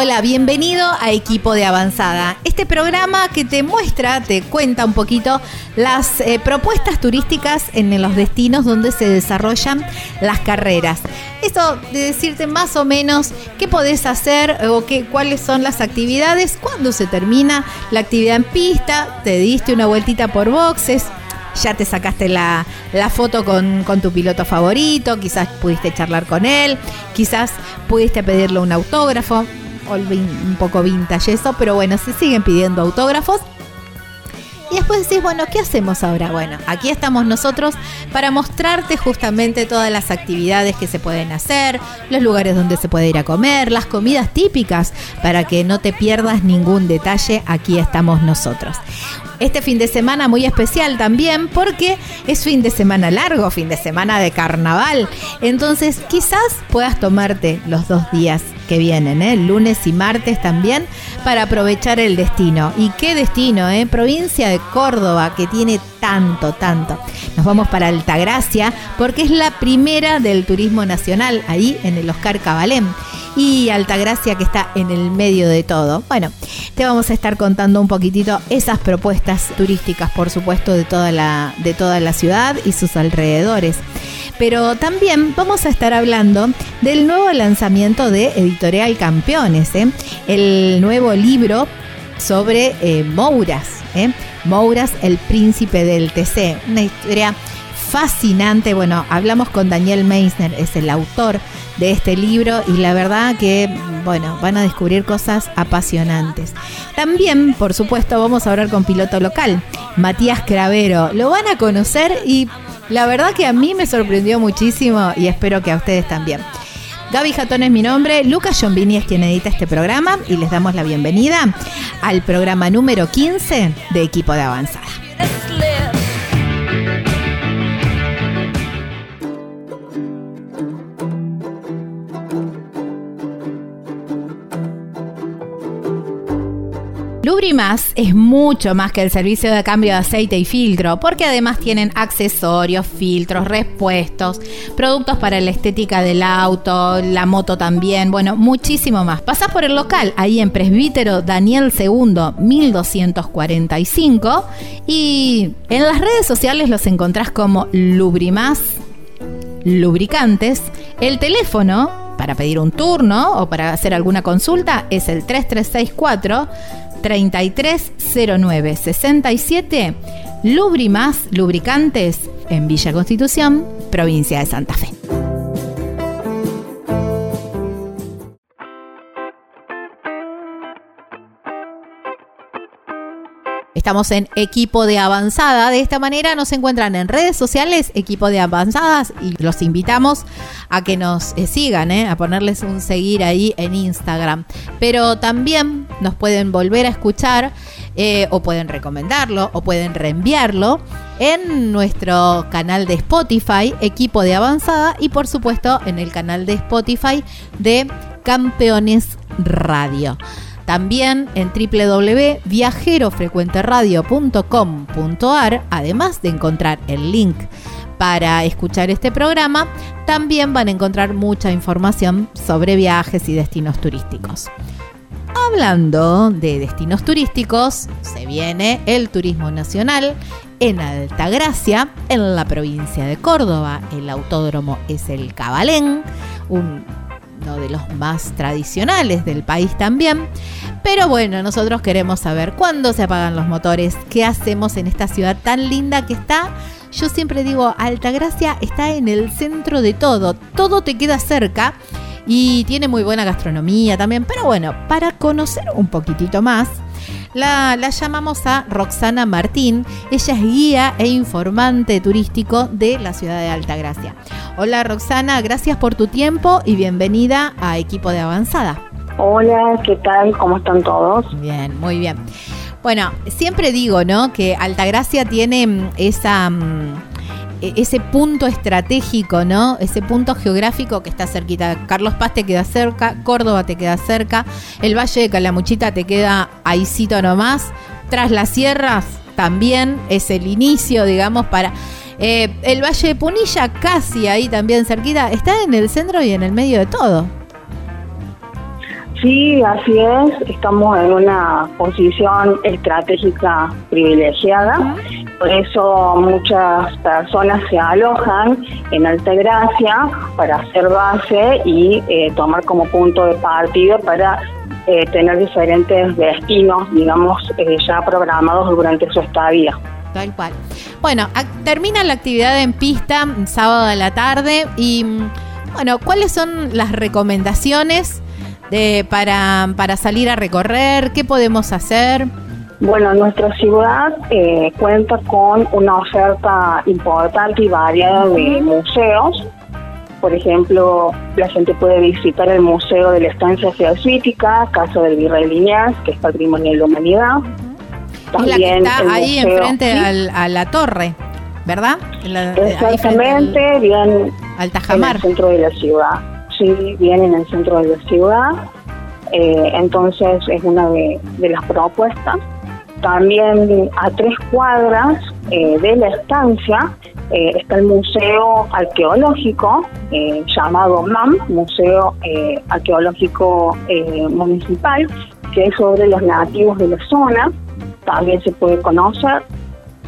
Hola, bienvenido a Equipo de Avanzada. Este programa que te muestra, te cuenta un poquito las eh, propuestas turísticas en los destinos donde se desarrollan las carreras. Eso de decirte más o menos qué podés hacer o qué, cuáles son las actividades, cuándo se termina la actividad en pista, te diste una vueltita por boxes, ya te sacaste la, la foto con, con tu piloto favorito, quizás pudiste charlar con él, quizás pudiste pedirle un autógrafo, un poco vintage eso, pero bueno, se siguen pidiendo autógrafos. Y después decís, bueno, ¿qué hacemos ahora? Bueno, aquí estamos nosotros para mostrarte justamente todas las actividades que se pueden hacer, los lugares donde se puede ir a comer, las comidas típicas, para que no te pierdas ningún detalle, aquí estamos nosotros. Este fin de semana muy especial también porque es fin de semana largo, fin de semana de carnaval. Entonces quizás puedas tomarte los dos días que vienen, ¿eh? lunes y martes también, para aprovechar el destino. ¿Y qué destino? Eh? Provincia de Córdoba, que tiene tanto, tanto. Nos vamos para Altagracia, porque es la primera del turismo nacional, ahí en el Oscar Cabalén. Y Altagracia que está en el medio de todo. Bueno, te vamos a estar contando un poquitito esas propuestas turísticas, por supuesto, de toda la, de toda la ciudad y sus alrededores. Pero también vamos a estar hablando del nuevo lanzamiento de Editorial Campeones, ¿eh? el nuevo libro sobre eh, Mouras, ¿eh? Mouras, el príncipe del TC, una historia fascinante. Bueno, hablamos con Daniel Meisner, es el autor de este libro y la verdad que, bueno, van a descubrir cosas apasionantes. También, por supuesto, vamos a hablar con piloto local, Matías Cravero. Lo van a conocer y la verdad que a mí me sorprendió muchísimo y espero que a ustedes también. Gaby Jatón es mi nombre, Lucas Giombini es quien edita este programa y les damos la bienvenida al programa número 15 de Equipo de Avanzada. Lubrimas es mucho más que el servicio de cambio de aceite y filtro, porque además tienen accesorios, filtros, repuestos, productos para la estética del auto, la moto también, bueno, muchísimo más. Pasás por el local, ahí en Presbítero Daniel II 1245, y en las redes sociales los encontrás como Lubrimas lubricantes. El teléfono para pedir un turno o para hacer alguna consulta es el 3364 3309 67 Lubrimas Lubricantes en Villa Constitución, provincia de Santa Fe. Estamos en equipo de avanzada. De esta manera nos encuentran en redes sociales, equipo de avanzadas, y los invitamos a que nos eh, sigan, eh, a ponerles un seguir ahí en Instagram. Pero también nos pueden volver a escuchar, eh, o pueden recomendarlo, o pueden reenviarlo en nuestro canal de Spotify, equipo de avanzada, y por supuesto en el canal de Spotify de Campeones Radio. También en www.viajerofrecuenteradio.com.ar, además de encontrar el link para escuchar este programa, también van a encontrar mucha información sobre viajes y destinos turísticos. Hablando de destinos turísticos, se viene el turismo nacional en Altagracia, en la provincia de Córdoba. El autódromo es el Cabalén, un- de los más tradicionales del país también. Pero bueno, nosotros queremos saber cuándo se apagan los motores, qué hacemos en esta ciudad tan linda que está. Yo siempre digo, Altagracia está en el centro de todo, todo te queda cerca y tiene muy buena gastronomía también. Pero bueno, para conocer un poquitito más, la, la llamamos a Roxana Martín. Ella es guía e informante turístico de la ciudad de Altagracia. Hola Roxana, gracias por tu tiempo y bienvenida a Equipo de Avanzada. Hola, ¿qué tal? ¿Cómo están todos? Bien, muy bien. Bueno, siempre digo, ¿no? Que Altagracia tiene mm, esa, mm, ese punto estratégico, ¿no? Ese punto geográfico que está cerquita. Carlos Paz te queda cerca, Córdoba te queda cerca, el Valle de Calamuchita te queda ahícito nomás. Tras las sierras también es el inicio, digamos, para... eh, el Valle de Punilla, casi ahí también cerquita, está en el centro y en el medio de todo. Sí, así es. Estamos en una posición estratégica privilegiada. Por eso muchas personas se alojan en Altagracia para hacer base y eh, tomar como punto de partida para eh, tener diferentes destinos, digamos, eh, ya programados durante su estadía. Tal cual. Bueno, termina la actividad en pista mm, sábado a la tarde y mm, bueno, ¿cuáles son las recomendaciones de, para, para salir a recorrer? ¿Qué podemos hacer? Bueno, nuestra ciudad eh, cuenta con una oferta importante y variada de museos. Por ejemplo, la gente puede visitar el Museo de la Estancia Jesuítica, Casa del Virrey Liniers, que es Patrimonio de la Humanidad. es la que está ahí museo- enfrente Sí, al- a la torre, ¿verdad? La- Exactamente, bien al, al en Tajamar. el centro de la ciudad. Sí, bien en el centro de la ciudad. Eh, entonces es una de, de las propuestas. También a tres cuadras eh, de la estancia eh, está el Museo Arqueológico eh, llamado MAM, Museo Arqueológico Municipal, que es sobre los nativos de la zona. También se puede conocer.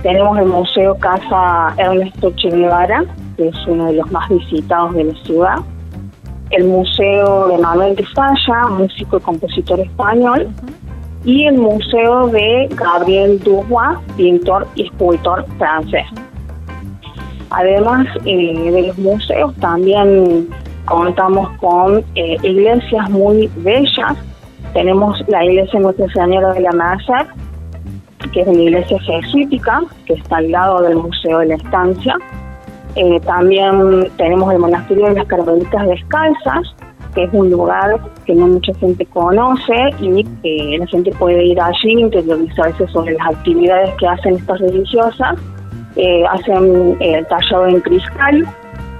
Tenemos el Museo Casa Ernesto Che Guevara, que es uno de los más visitados de la ciudad. El Museo de Manuel de Falla, músico y compositor español. Y el Museo de Gabriel Dubois, pintor y escultor francés. Además eh, de los museos, también contamos con eh, iglesias muy bellas. Tenemos la iglesia Nuestra Señora de la Merced, que es una iglesia jesuítica, que está al lado del Museo de la Estancia. Eh, también tenemos el Monasterio de las Carmelitas Descalzas, que es un lugar que no mucha gente conoce y eh, la gente puede ir allí, interiorizarse sobre las actividades que hacen estas religiosas. Eh, hacen eh, el tallado en cristal,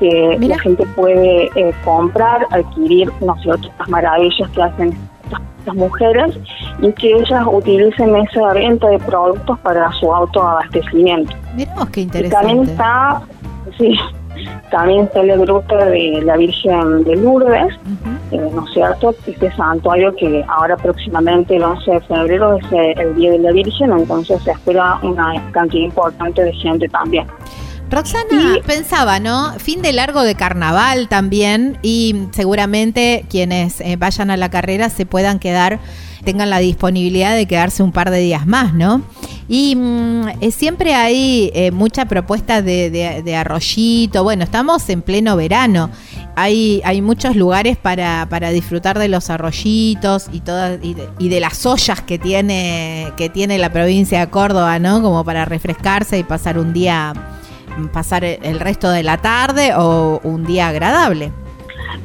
que Mira. la gente puede eh, comprar, adquirir, no sé, otras maravillas que hacen estas, estas mujeres y que ellas utilicen esa venta de productos para su autoabastecimiento. Miramos qué Y también interesante. está, sí, también está el grupo de la Virgen de Lourdes, eh, ¿no es cierto? Este santuario que ahora próximamente el 11 de febrero es eh, el Día de la Virgen, entonces se espera una cantidad importante de gente también. Roxana, Y- pensaba, ¿no? Fin de largo de carnaval también y seguramente quienes eh, vayan a la carrera se puedan quedar, tengan la disponibilidad de quedarse un par de días más, ¿no? Y mm, eh, siempre hay eh, mucha propuesta de, de- arroyito, bueno, estamos en pleno verano. Hay, hay muchos lugares para, para disfrutar de los arroyitos y todas de, y de las ollas que tiene que tiene la provincia de Córdoba, ¿no? Como para refrescarse y pasar un día pasar el resto de la tarde o un día agradable.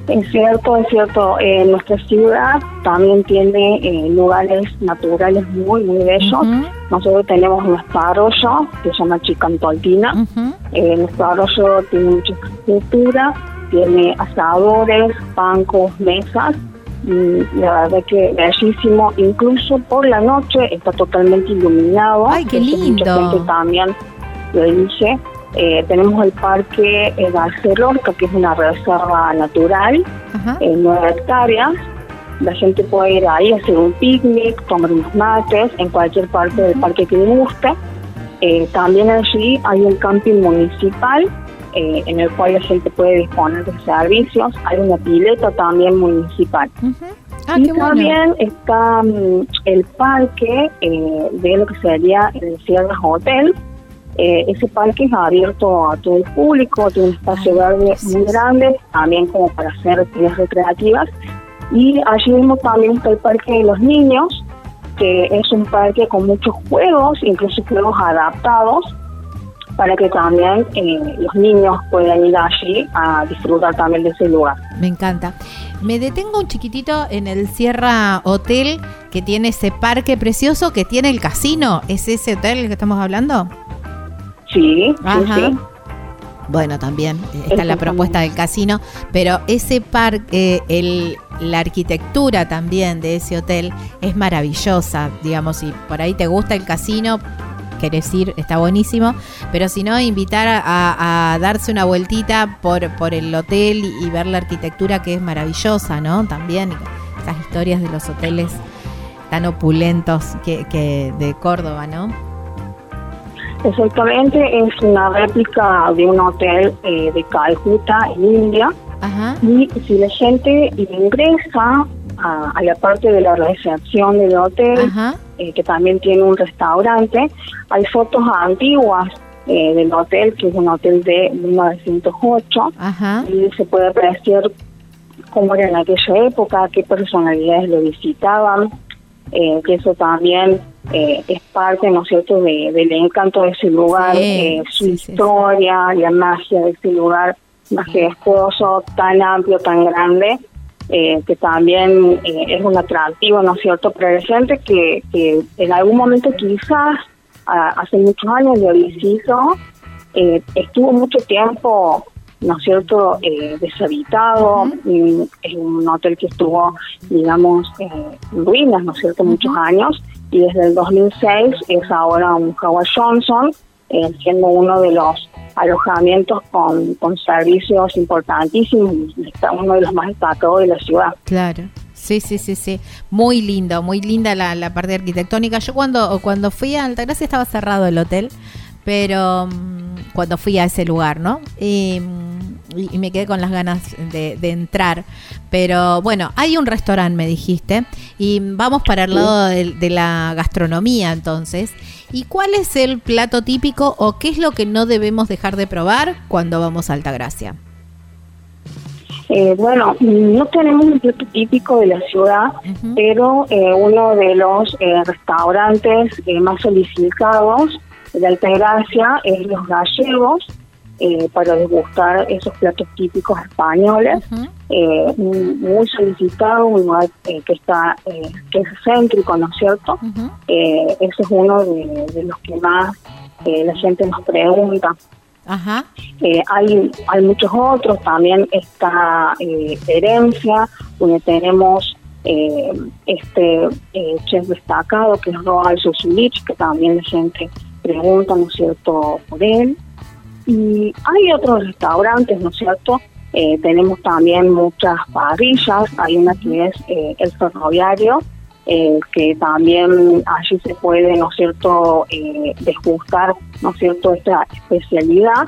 Es cierto, es cierto. Eh, nuestra ciudad también tiene eh, lugares naturales muy, muy bellos. Nosotros tenemos nuestro arroyo, que se llama Chicantoltina. ujú. Eh, nuestro arroyo tiene mucha estructura, tiene asadores, bancos, mesas. Y la verdad que bellísimo. Incluso por la noche está totalmente iluminado. Ay, qué Eso Mucha lindo. gente también lo elige. Eh, tenemos el Parque eh, García Lorca, que es una reserva natural, en nueve hectáreas. La gente puede ir ahí a hacer un picnic, tomar unos mates, en cualquier parte del parque que le guste. Eh, también allí hay un camping municipal eh, en el cual la gente puede disponer de servicios. Hay una pileta también municipal. Ah, y bueno. también está mm, el parque eh, de lo que sería el Sierras Hotel. Eh, ese parque es abierto a todo el público, tiene un espacio verde muy grande, también como para hacer actividades recreativas. Y allí mismo también está el parque de los niños, que es un parque con muchos juegos, incluso juegos adaptados, para que también eh, los niños puedan ir allí a disfrutar también de ese lugar. Me encanta. Me detengo un chiquitito en el Sierra Hotel que tiene ese parque precioso que tiene el casino. ¿Es ese hotel el que estamos hablando? Sí, Ajá. sí. Bueno, también eh, está la propuesta del casino, pero ese parque, el, la arquitectura también de ese hotel es maravillosa, digamos, si por ahí te gusta el casino, querés ir, está buenísimo, pero si no, invitar a darse una vueltita por, por el hotel y, y ver la arquitectura que es maravillosa, ¿no? También esas historias de los hoteles tan opulentos que, que de Córdoba, ¿no? Exactamente, es una réplica de un hotel eh, de Calcuta, en India. Ajá. Y si la gente ingresa a, a la parte de la recepción del hotel, eh, que también tiene un restaurante, hay fotos antiguas eh, del hotel, que es un hotel de 1908, Ajá. y se puede apreciar cómo era en aquella época, qué personalidades lo visitaban, eh, que eso también eh, es parte, ¿no es cierto?, de- del encanto de ese lugar, Sí, eh, su sí, sí, sí. historia, la magia de ese lugar majestuoso, tan amplio, tan grande, eh, que también eh, es un atractivo, ¿no es cierto?, para la gente que, que en algún momento quizás, a- hace muchos años lo visitó, eh, estuvo mucho tiempo, ¿no es cierto?, eh, deshabitado, mm, es un hotel que estuvo, digamos, eh, en ruinas, ¿no es cierto?, muchos años, y desde el 2006 es ahora un Howard Johnson, eh, siendo uno de los alojamientos con, con servicios importantísimos, uno de los más destacados de la ciudad. Claro. Sí, sí, sí, sí. Muy lindo, muy linda la, la parte arquitectónica. Yo cuando, cuando fui a Altagracia estaba cerrado el hotel, pero mm, cuando fui a ese lugar, ¿no? Y, mm, y- me quedé con las ganas de, de entrar. Pero bueno, hay un restaurante, me dijiste, y vamos para el lado de, de la gastronomía entonces. ¿Y cuál es el plato típico o qué es lo que no debemos dejar de probar cuando vamos a Altagracia? Eh, bueno, no tenemos un plato típico de la ciudad, pero eh, uno de los eh, restaurantes eh, más solicitados de Altagracia es Los Gallegos, eh, para degustar esos platos típicos españoles. Eh, muy solicitado, un lugar eh, que está que es céntrico, ¿no es cierto? Eh, ese es uno de, de los que más la gente nos pregunta. Ajá. Hay, hay muchos otros, también está Herencia, donde tenemos este chef destacado que es Roald Susulich, que también la gente pregunta, ¿no es cierto?, por él. Y hay otros restaurantes, ¿no es cierto? Eh, tenemos también muchas parrillas, hay una que es eh, el ferroviario, eh, que también allí se puede, ¿no es cierto?, eh, degustar, ¿no es cierto?, esta especialidad.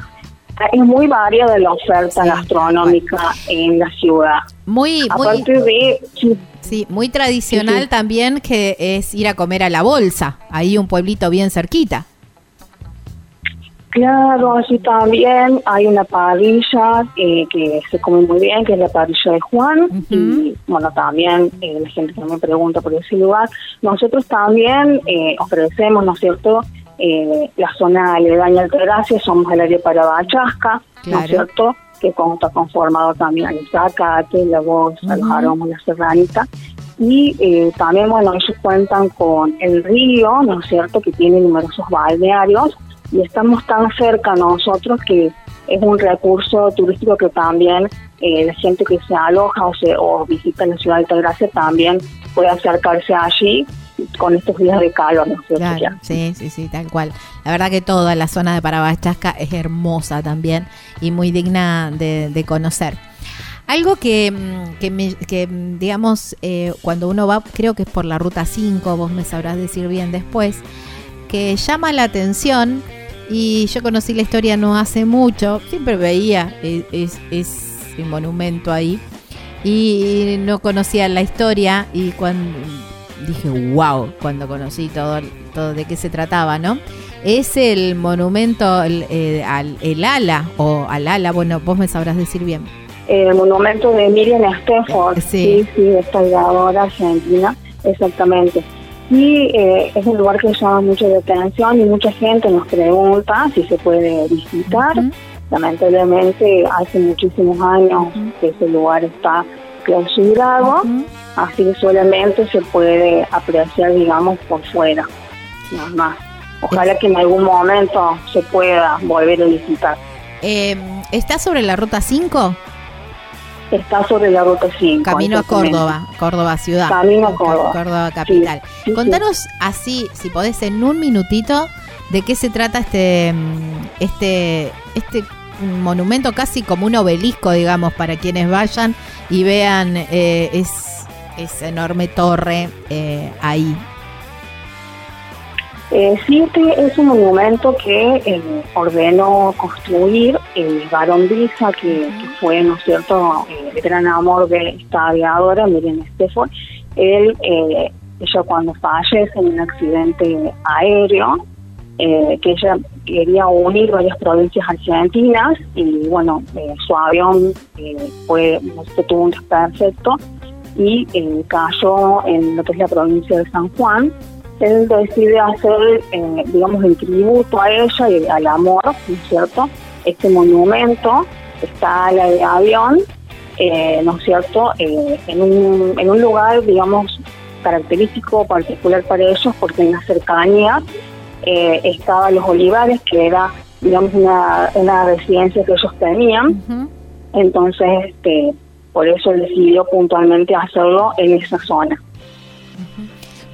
Es muy variada la oferta Sí, gastronómica en la ciudad. Muy, muy, de, sí, sí, muy tradicional sí. también que es ir a comer a la bolsa, ahí un pueblito bien cerquita. Claro, así también hay una parrilla eh, que se come muy bien, que es la parrilla de Juan. Y bueno, también eh, la gente también pregunta por ese lugar. Nosotros también eh, ofrecemos, ¿no es cierto?, eh, la zona aledaña al somos el área para Bachasca, ¿no es cierto?, que está conformado también el zacate, la voz, los Ujú. aromos, la serranita. Y eh, también, bueno, ellos cuentan con el río, ¿no es cierto?, que tiene numerosos balnearios y estamos tan cerca nosotros que es un recurso turístico que también eh, la gente que se aloja o, se, o visita la ciudad de Altagracia también puede acercarse allí con estos días de calor, ¿no? Claro, Ya. sí, sí, sí, tal cual. La verdad que toda la zona de Parabachasca es hermosa también y muy digna de, de conocer. Algo que, mm, que, me- que, mm, digamos, eh, cuando uno va, creo que es por la ruta 5, vos me sabrás decir bien después, que llama la atención y yo conocí la historia no hace mucho, siempre veía eh, es, ese monumento ahí y no conocía la historia y cuando dije wow cuando conocí todo, todo de qué se trataba, ¿no? Es el monumento el, eh, al el ala o al ala, bueno, vos me sabrás decir bien. El monumento de Miriam Stefford, Sí. sí, sí, esta argentina, exactamente. Y eh, es un lugar que llama mucho la atención y mucha gente nos pregunta si se puede visitar. Ujú. Lamentablemente hace muchísimos años que ese lugar está clausurado, Ujú. así que solamente se puede apreciar, digamos, por fuera, nada más. Ojalá que en algún momento se pueda volver a visitar. Eh, ¿Está sobre la ruta 5? Está sobre la ruta 5. Camino a. Córdoba, Córdoba ciudad. Camino a Córdoba. Córdoba capital. Sí, sí. Contanos así, si podés, en un minutito, de qué se trata este, mm, este, este monumento casi como un obelisco, digamos, para quienes vayan y vean eh, es, esa enorme torre eh, ahí. Eh, sí, este es un monumento que eh, ordenó construir el varón Brisa, que, fue, ¿no cierto?, eh, el gran amor de esta aviadora, Miriam Stefford. Él, eh, ella cuando fallece en un accidente aéreo, eh, que ella quería unir varias provincias argentinas y, bueno, su avión fue, tuvo un desperfecto y cayó en lo que es la provincia de San Juan él decide hacer, eh, digamos, en tributo a ella y al amor, ¿no es cierto? Este monumento está a la de avión, eh, ¿no es cierto? Eh, en, un, en un lugar, digamos, característico, particular para ellos, porque en la cercanía eh, estaban los olivares, que era, digamos, una, una residencia que ellos tenían. Entonces, este, por eso decidió puntualmente hacerlo en esa zona.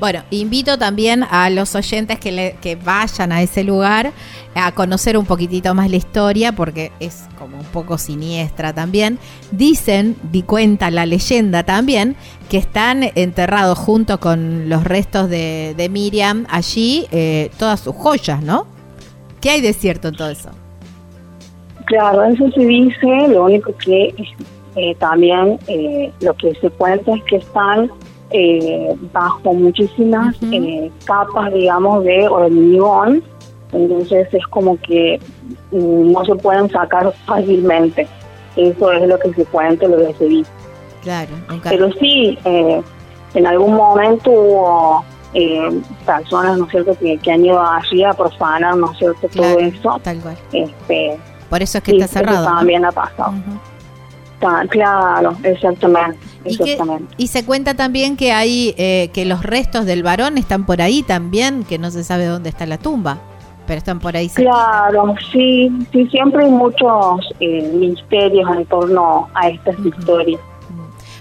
Bueno, invito también a los oyentes que, le- que vayan a ese lugar a conocer un poquitito más la historia, porque es como un poco siniestra también. Dicen, di cuenta la leyenda también, que están enterrados junto con los restos de, Miriam allí eh, todas sus joyas, ¿no? ¿Qué hay de cierto en todo eso? Claro, eso se dice, lo único que eh, también eh, lo que se cuenta es que están eh, bajo muchísimas eh, capas, digamos, de hormigón, entonces es como que mm, no se pueden sacar fácilmente. Eso es lo que se cuenta, lo que se dice. Claro, nunca. Pero sí, eh, en algún momento hubo eh, personas, ¿no es cierto?, que, que han ido allí a profanar, ¿no es cierto?, claro, todo eso. tal cual. Este, Por eso es que sí, está eso cerrado. ¿no? también ha pasado. Claro, exactamente. Y, que- exactamente. y se cuenta también que hay eh, que los restos del varón están por ahí también, que no se sabe dónde está la tumba, pero están por ahí. cerquita. Claro, sí, sí, siempre hay muchos eh, misterios en torno a estas Ujú. historias.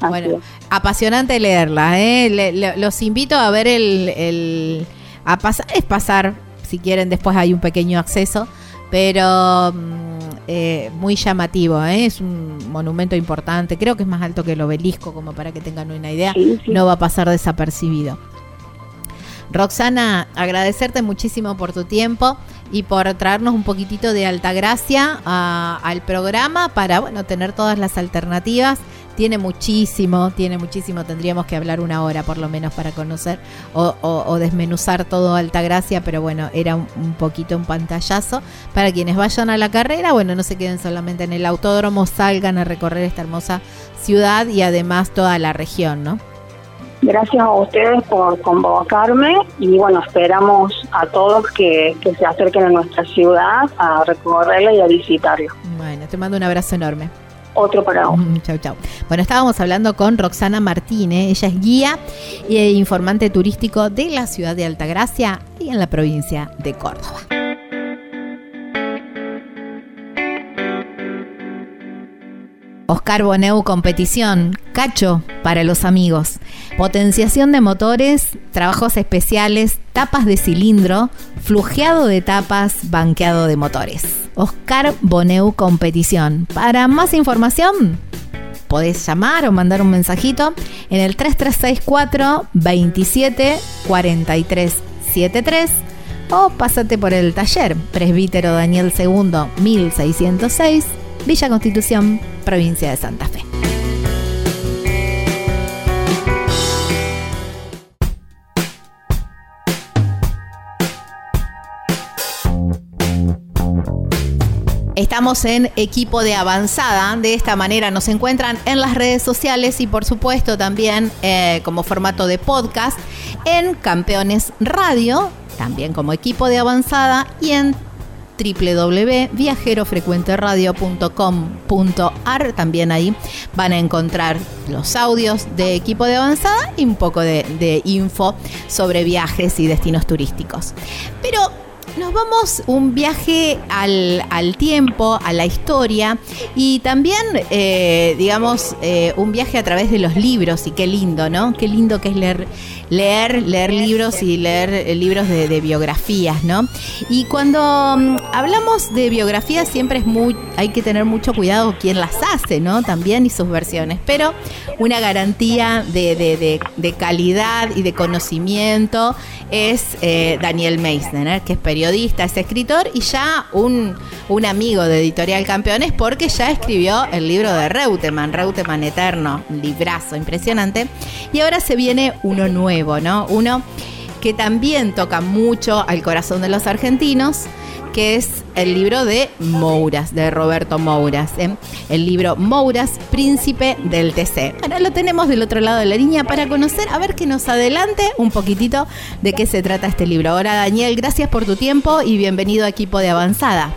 Bueno, es. apasionante leerla, ¿eh? Le- le- los invito a ver el, el- a pasar, es pasar, si quieren, después hay un pequeño acceso, pero mm, eh, muy llamativo, ¿eh? es un monumento importante, creo que es más alto que el obelisco, como para que tengan una idea, Sí, sí. no va a pasar desapercibido. Roxana, agradecerte muchísimo por tu tiempo y por traernos un poquitito de Altagracia a- al programa para bueno tener todas las alternativas. Tiene muchísimo, tiene muchísimo. Tendríamos que hablar una hora por lo menos para conocer o, o- o desmenuzar todo Altagracia, pero bueno, era un, un poquito un pantallazo. Para quienes vayan a la carrera, bueno, no se queden solamente en el autódromo, salgan a recorrer esta hermosa ciudad y además toda la región, ¿no? Gracias a ustedes por convocarme y bueno, esperamos a todos que, que se acerquen a nuestra ciudad a recorrerla y a visitarla. Bueno, te mando un abrazo enorme. Otro vos. Mm, Chau, chau. Bueno, estábamos hablando con Roxana Martínez. Ella es guía e informante turístico de la ciudad de Altagracia y en la provincia de Córdoba. Oscar Boneu Competición, Cacho para los amigos, potenciación de motores, trabajos especiales, tapas de cilindro, flujeado de tapas, banqueado de motores. Oscar Boneu Competición. Para más información, podés llamar o mandar un mensajito en el 3364 27 43 73 o pásate por el taller Presbítero Daniel II 1606, Villa Constitución, provincia de Santa Fe. Estamos en equipo de avanzada. De esta manera nos encuentran en las redes sociales y por supuesto también eh, como formato de podcast en Campeones Radio, también como equipo de avanzada y en www.viajerofrecuenteradio.com.ar. También ahí van a encontrar los audios de equipo de avanzada y un poco de, info sobre viajes y destinos turísticos. Pero nos vamos un viaje al, al tiempo, a la historia y también, eh, digamos, eh, un viaje a través de los libros y qué lindo, ¿no? Qué lindo que es leer, leer, leer libros y leer eh, libros de, de biografías, ¿no? Y cuando mm, hablamos de biografías siempre es muy, hay que tener mucho cuidado quién las hace, ¿no? También y sus versiones, pero una garantía de, de- de- de calidad y de conocimiento es eh, Daniel Meissner, que es periodista, es escritor y ya un, un amigo de Editorial Campeones porque ya escribió el libro de Reutemann, Reutemann Eterno, un librazo impresionante. Y ahora se viene uno nuevo, ¿no? Uno que también toca mucho al corazón de los argentinos, que es el libro de Mouras, de Roberto Mouras. ¿eh? El libro Mouras, Príncipe del TC. Ahora lo tenemos del otro lado de la línea para conocer, a ver que nos adelante un poquitito de qué se trata este libro. Ahora, Daniel, gracias por tu tiempo y bienvenido a Equipo de Avanzada.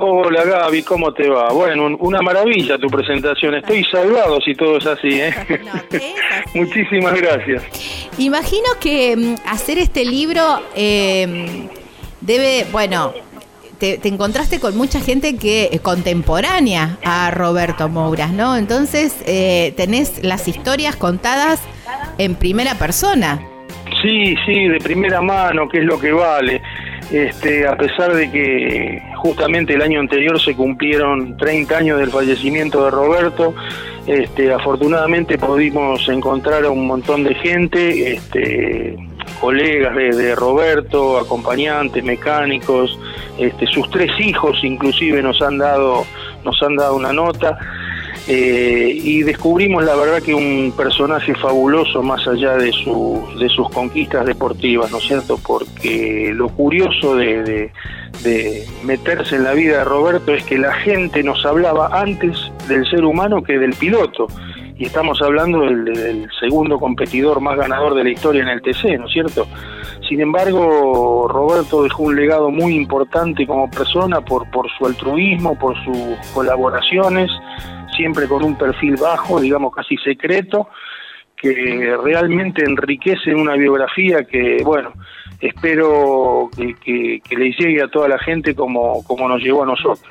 Hola Gaby, ¿cómo te va? Bueno, un- una maravilla tu presentación. Estoy salvado si todo es así, ¿eh? No, es así. Muchísimas gracias. Imagino que mm, hacer este libro eh, debe, bueno, te, te encontraste con mucha gente que es contemporánea a Roberto Mouras, ¿no? Entonces eh, tenés las historias contadas en primera persona. Sí, sí, de primera mano, que es lo que vale. Este, a pesar de que justamente el año anterior se cumplieron 30 años del fallecimiento de Roberto, este, afortunadamente pudimos encontrar a un montón de gente, este, colegas de, Roberto, acompañantes, mecánicos, este, sus tres hijos inclusive nos han dado, nos han dado una nota. Eh, y descubrimos la verdad que un personaje fabuloso más allá de, su, de sus conquistas deportivas, ¿no es cierto? Porque lo curioso de, meterse en la vida de Roberto es que la gente nos hablaba antes del ser humano que del piloto. Y estamos hablando del, del segundo competidor más ganador de la historia en el TC, ¿no es cierto? Sin embargo, Roberto dejó un legado muy importante como persona por, por su altruismo, por sus colaboraciones, siempre con un perfil bajo, digamos casi secreto, que realmente enriquece una biografía que, bueno, espero que, que- que le llegue a toda la gente como, como nos llegó a nosotros.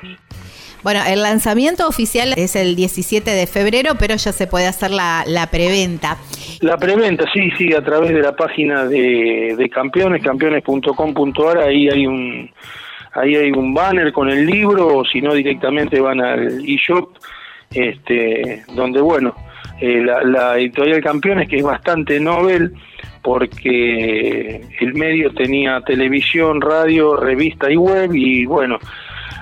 Bueno, el lanzamiento oficial es el 17 de febrero, pero ya se puede hacer la, la preventa. La preventa, sí, sí, a través de la página de, de campeones, campeones.com.ar, ahí hay un ahí hay un banner con el libro, o si no directamente van al eShop, este, donde bueno, eh, la, la editorial Campeones, que es bastante novel, porque el medio tenía televisión, radio, revista y web, y bueno,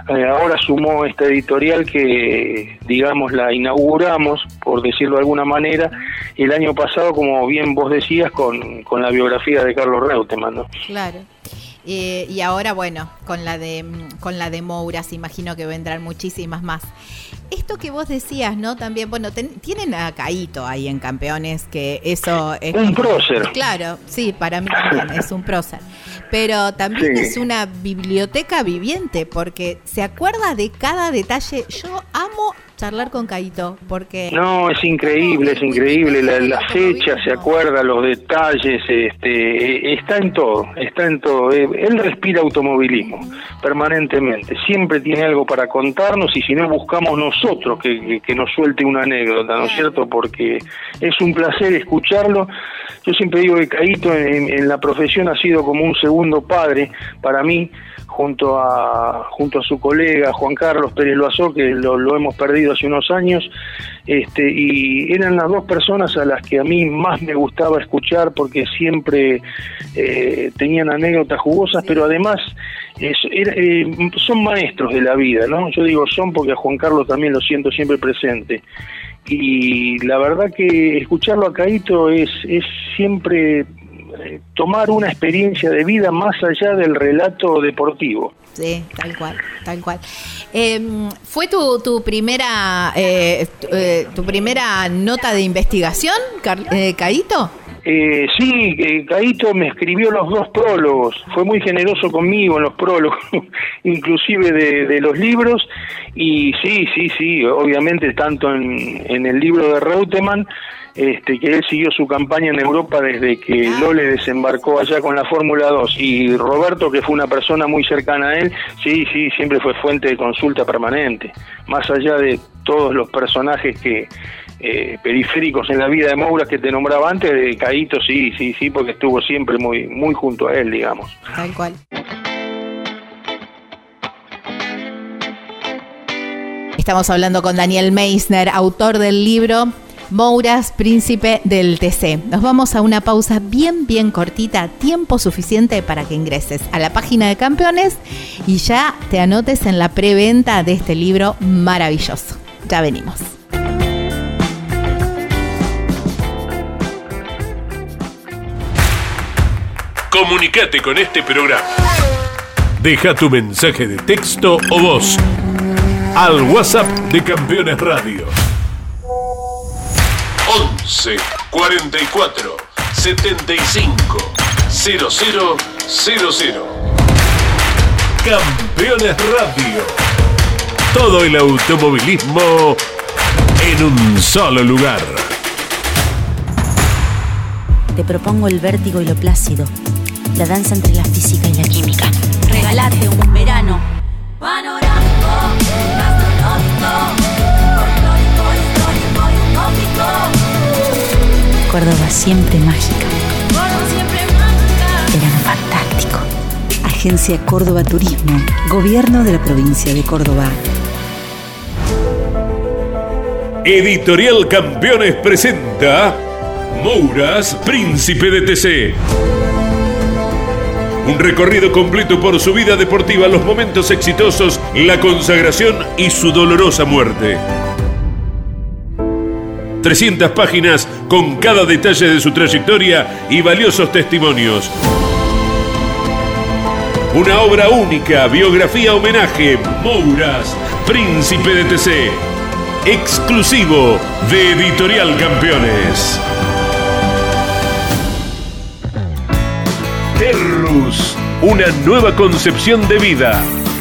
eh, ahora sumó esta editorial que, digamos, la inauguramos, por decirlo de alguna manera, el año pasado, como bien vos decías, con, con la biografía de Carlos Reutemann. ¿no? Claro. Eh, y ahora, bueno, con la de con la de Mouras, imagino que vendrán muchísimas más. Esto que vos decías, ¿no? También, bueno, ten- tienen a Caito ahí en Campeones, que eso es... Un prócer. Claro, sí, para mí también es un prócer. Pero también Sí. es una biblioteca viviente, porque se acuerda de cada detalle. Yo amo charlar con Caito, porque No, es increíble, es increíble. La, la fecha, se acuerda, los detalles, este, eh, está en todo, está en todo. Eh, Él respira automovilismo permanentemente. Siempre tiene algo para contarnos y si no buscamos nosotros que, que- nos suelte una anécdota, ¿no es cierto? Porque es un placer escucharlo. Yo siempre digo que Caíto en, en la profesión ha sido como un segundo padre para mí junto a junto a su colega Juan Carlos Pérez Loazó, que lo, hemos perdido hace unos años, este, y eran las dos personas a las que a mí más me gustaba escuchar porque siempre eh, tenían anécdotas jugosas, pero además eh, son maestros de la vida, ¿no? Yo digo son porque a Juan Carlos también lo siento siempre presente. Y la verdad que escucharlo a Caíto es, es siempre tomar una experiencia de vida más allá del relato deportivo. Sí, tal cual, tal cual. Eh, ¿Fue tu, tu primera eh, tu, eh, tu primera nota de investigación, eh, Caito? Eh, sí, eh, Caíto me escribió los dos prólogos, fue muy generoso conmigo en los prólogos, inclusive de, de los libros, y sí, sí, sí, obviamente tanto en, en el libro de Reutemann, este, que él siguió su campaña en Europa desde que Lole desembarcó allá con la Fórmula 2, y Roberto, que fue una persona muy cercana a él, sí, sí, siempre fue fuente de consulta permanente, más allá de todos los personajes que eh, periféricos en la vida de Moura que te nombraba antes, de Caíto sí, sí, sí, porque estuvo siempre muy, muy junto a él, digamos. Tal cual. Estamos hablando con Daniel Meisner, autor del libro Mouras, Príncipe del TC. Nos vamos a una pausa bien, bien cortita, tiempo suficiente para que ingreses a la página de campeones y ya te anotes en la preventa de este libro maravilloso. Ya venimos. Comunicate con este programa. Deja tu mensaje de texto o voz al WhatsApp de Campeones Radio. 11 44 75 0000. Campeones Radio. Todo el automovilismo en un solo lugar. Te propongo el vértigo y lo plácido, la danza entre la física y la química. Regalarte un verano panorámico, Córdoba siempre mágica, Córdoba siempre mágica. verano fantástico. Agencia Córdoba Turismo, Gobierno de la provincia de Córdoba. Editorial Campeones presenta Mouras, Príncipe de TC. Un recorrido completo por su vida deportiva, los momentos exitosos, la consagración y su dolorosa muerte. 300 páginas con cada detalle de su trayectoria y valiosos testimonios. Una obra única, biografía homenaje, Mouras, Príncipe de TC. Exclusivo de Editorial Campeones. Terrus, una nueva concepción de vida.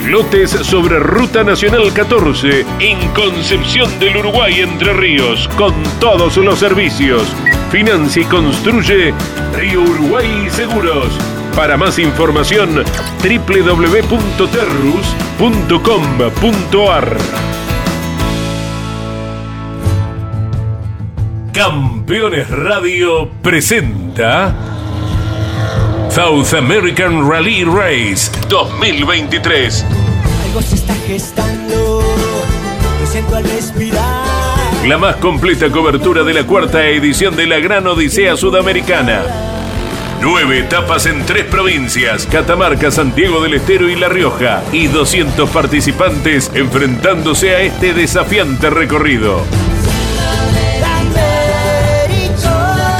Lotes sobre Ruta Nacional 14 en Concepción del Uruguay Entre Ríos con todos los servicios. Financia y construye Río Uruguay Seguros. Para más información www.terrus.com.ar Campeones Radio presenta South American Rally Race 2023. Algo se está gestando, lo siento al respirar. La más completa cobertura de la cuarta edición de la Gran Odisea Sudamericana. Nueve etapas en tres provincias, Catamarca, Santiago del Estero y La Rioja. Y 200 participantes enfrentándose a este desafiante recorrido.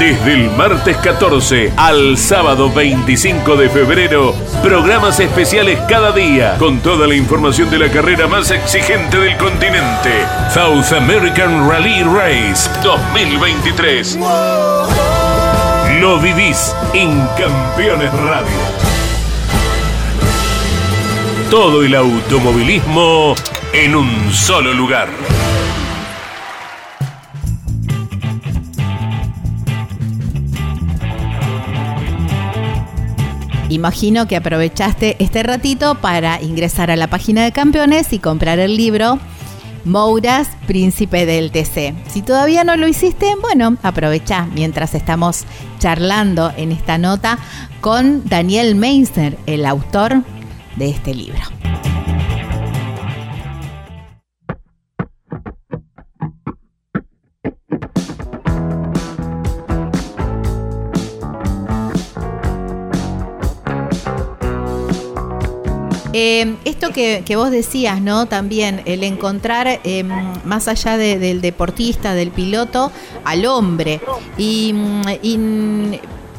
Desde el martes 14 al sábado 25 de febrero, programas especiales cada día, con toda la información de la carrera más exigente del continente. South American Rally Race 2023. Lo vivís en Campeones Radio. Todo el automovilismo en un solo lugar. Imagino que aprovechaste este ratito para ingresar a la página de campeones y comprar el libro Mouras, Príncipe del TC. Si todavía no lo hiciste, bueno, aprovecha mientras estamos charlando en esta nota con Daniel Meisner, el autor de este libro. Eh, esto que, vos decías, ¿no? También el encontrar, eh, más allá de- del deportista, del piloto, al hombre. Y, y,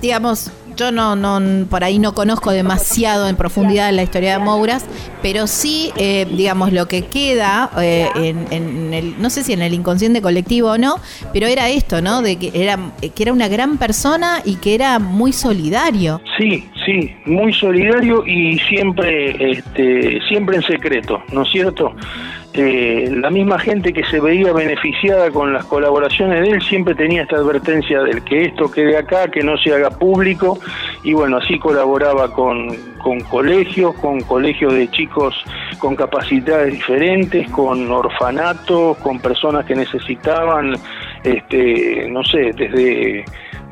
digamos, yo no, no, por ahí no conozco demasiado en profundidad la historia de Mouras, pero sí, eh, digamos, lo que queda eh, en, en el, no sé si en el inconsciente colectivo o no, pero era esto, ¿no? De que era, que era una gran persona y que era muy solidario. Sí, sí, muy solidario y siempre, este, siempre en secreto, ¿no es cierto? Eh, la misma gente que se veía beneficiada con las colaboraciones de él siempre tenía esta advertencia del que esto quede acá, que no se haga público y bueno, así colaboraba con, con colegios, con colegios de chicos con capacidades diferentes, con orfanatos, con personas que necesitaban, este, no sé, desde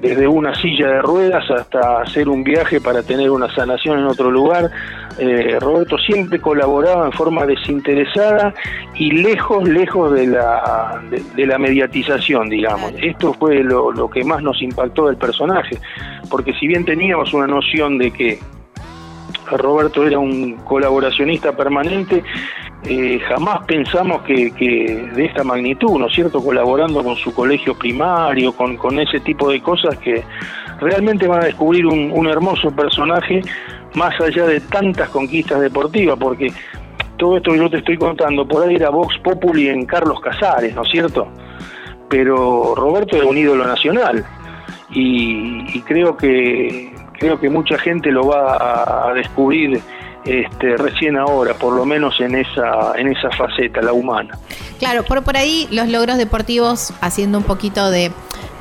desde una silla de ruedas hasta hacer un viaje para tener una sanación en otro lugar. Eh, Roberto siempre colaboraba en forma desinteresada y lejos, lejos de la, de, de la mediatización, digamos. Esto fue lo, lo que más nos impactó del personaje, porque si bien teníamos una noción de que Roberto era un colaboracionista permanente, eh, jamás pensamos que, de esta magnitud, ¿no es cierto? Colaborando con su colegio primario, con, con ese tipo de cosas que realmente van a descubrir un, hermoso personaje más allá de tantas conquistas deportivas, porque todo esto que yo te estoy contando, por ahí era Vox Populi en Carlos Casares, ¿no es cierto? Pero Roberto era un ídolo nacional y creo que creo que mucha gente lo va a, descubrir este, recién ahora, por lo menos en esa en esa faceta, la humana. Claro, por, por ahí los logros deportivos, haciendo un poquito de,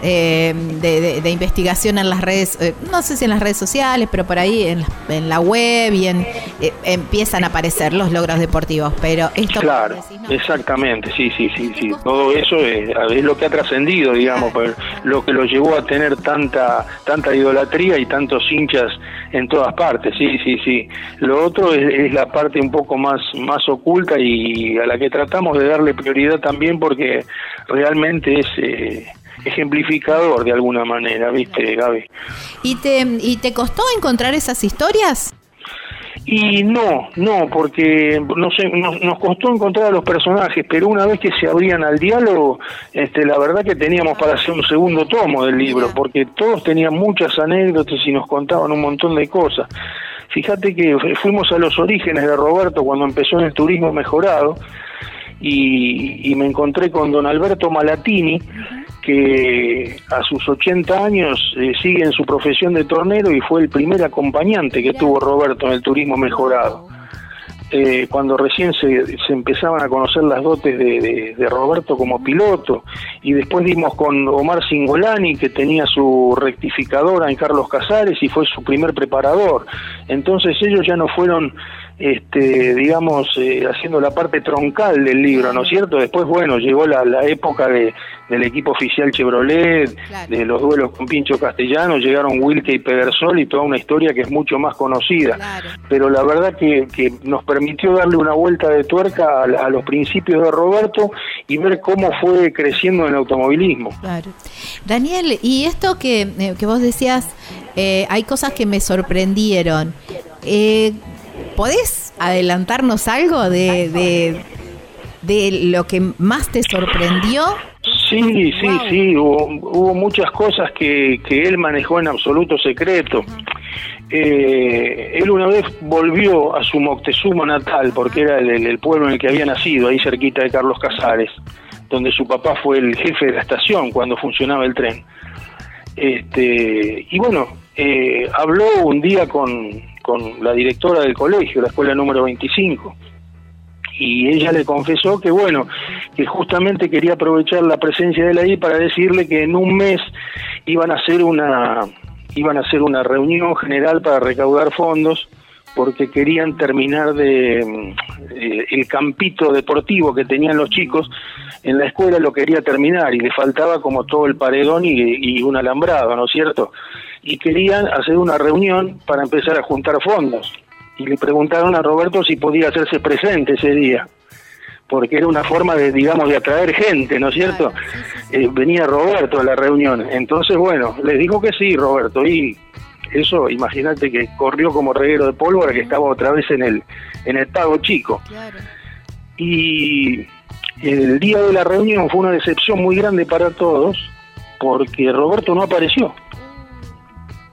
eh, de, de- de investigación en las redes, eh, no sé si en las redes sociales, pero por ahí en, la- en la web y en, eh, empiezan a aparecer los logros deportivos. Pero esto Claro, exactamente, sí, sí, sí, sí. Todo eso es, es lo que ha trascendido, digamos, por lo que lo llevó a tener tanta tanta idolatría y tantos hinchas en todas partes, sí, sí, sí. Lo otro es, es la parte un poco más más oculta y a la que tratamos de darle prioridad también porque realmente es eh, ejemplificador de alguna manera, ¿viste, Gaby? ¿Y te, ¿Y te costó encontrar esas historias? Y no, no, porque no sé, nos, nos costó encontrar a los personajes, pero una vez que se abrían al diálogo, este, la verdad que teníamos para hacer un segundo tomo del libro, porque todos tenían muchas anécdotas y nos contaban un montón de cosas. Fíjate que fu- fuimos a los orígenes de Roberto cuando empezó en el turismo mejorado y, y me encontré con don Alberto Malatini, que a sus 80 años eh, sigue en su profesión de tornero y fue el primer acompañante que tuvo Roberto en el turismo mejorado. Eh, cuando recién se, se empezaban a conocer las dotes de, de- Roberto como piloto, y después dimos con Omar Singolani, que tenía su rectificadora en Carlos Casares y fue su primer preparador. Entonces ellos ya no fueron, este, digamos, eh, haciendo la parte troncal del libro, ¿no es cierto? Después, bueno, llegó la, la época de, del equipo oficial Chevrolet, de los duelos con Pincho Castellano, llegaron Wilke y Pedersol y toda una historia que es mucho más conocida. Pero la verdad que, que nos permitió darle una vuelta de tuerca a, a los principios de Roberto y ver cómo fue creciendo en el automovilismo. Claro. Daniel, y esto que, eh, que vos decías, eh, hay cosas que me sorprendieron. Eh, ¿Podés adelantarnos algo de, de, de lo que más te sorprendió? Sí, sí, sí, hubo, hubo muchas cosas que, que él manejó en absoluto secreto. Eh, él una vez volvió a su Moctezuma natal, porque era el pueblo en el que había nacido, ahí cerquita de Carlos Casares, donde su papá fue el jefe de la estación cuando funcionaba el tren. Este, y bueno, eh, habló un día con, con la directora del colegio, la escuela número 25, y ella le confesó que bueno, que justamente quería aprovechar la presencia de él ahí para decirle que en un mes iban a hacer una iban a hacer una reunión general para recaudar fondos porque querían terminar de eh, el campito deportivo que tenían los chicos en la escuela lo quería terminar y le faltaba como todo el paredón y un alambrado, ¿no es cierto? Y querían hacer una reunión para empezar a juntar fondos. Y le preguntaron a Roberto si podía hacerse presente ese día porque era una forma de, digamos, de atraer gente, ¿no es cierto? Eh, venía Roberto a la reunión, entonces, bueno, les dijo que sí, Roberto, y eso, imagínate que corrió como reguero de pólvora, que estaba otra vez en el, en el pago chico. Y el día de la reunión fue una decepción muy grande para todos, porque Roberto no apareció,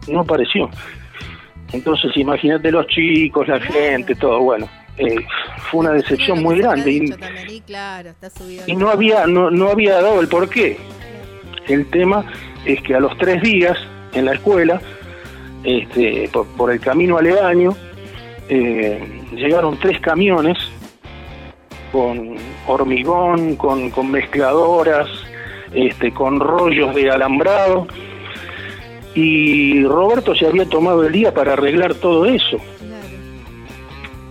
no apareció. Entonces, imagínate los chicos, la gente, todo, bueno eh, fue una decepción muy grande y, y no había no, no había dado el porqué. El tema es que a los tres días en la escuela este, por, el camino aledaño eh, llegaron tres camiones con hormigón con, con mezcladoras este, con rollos de alambrado y Roberto se había tomado el día para arreglar todo eso.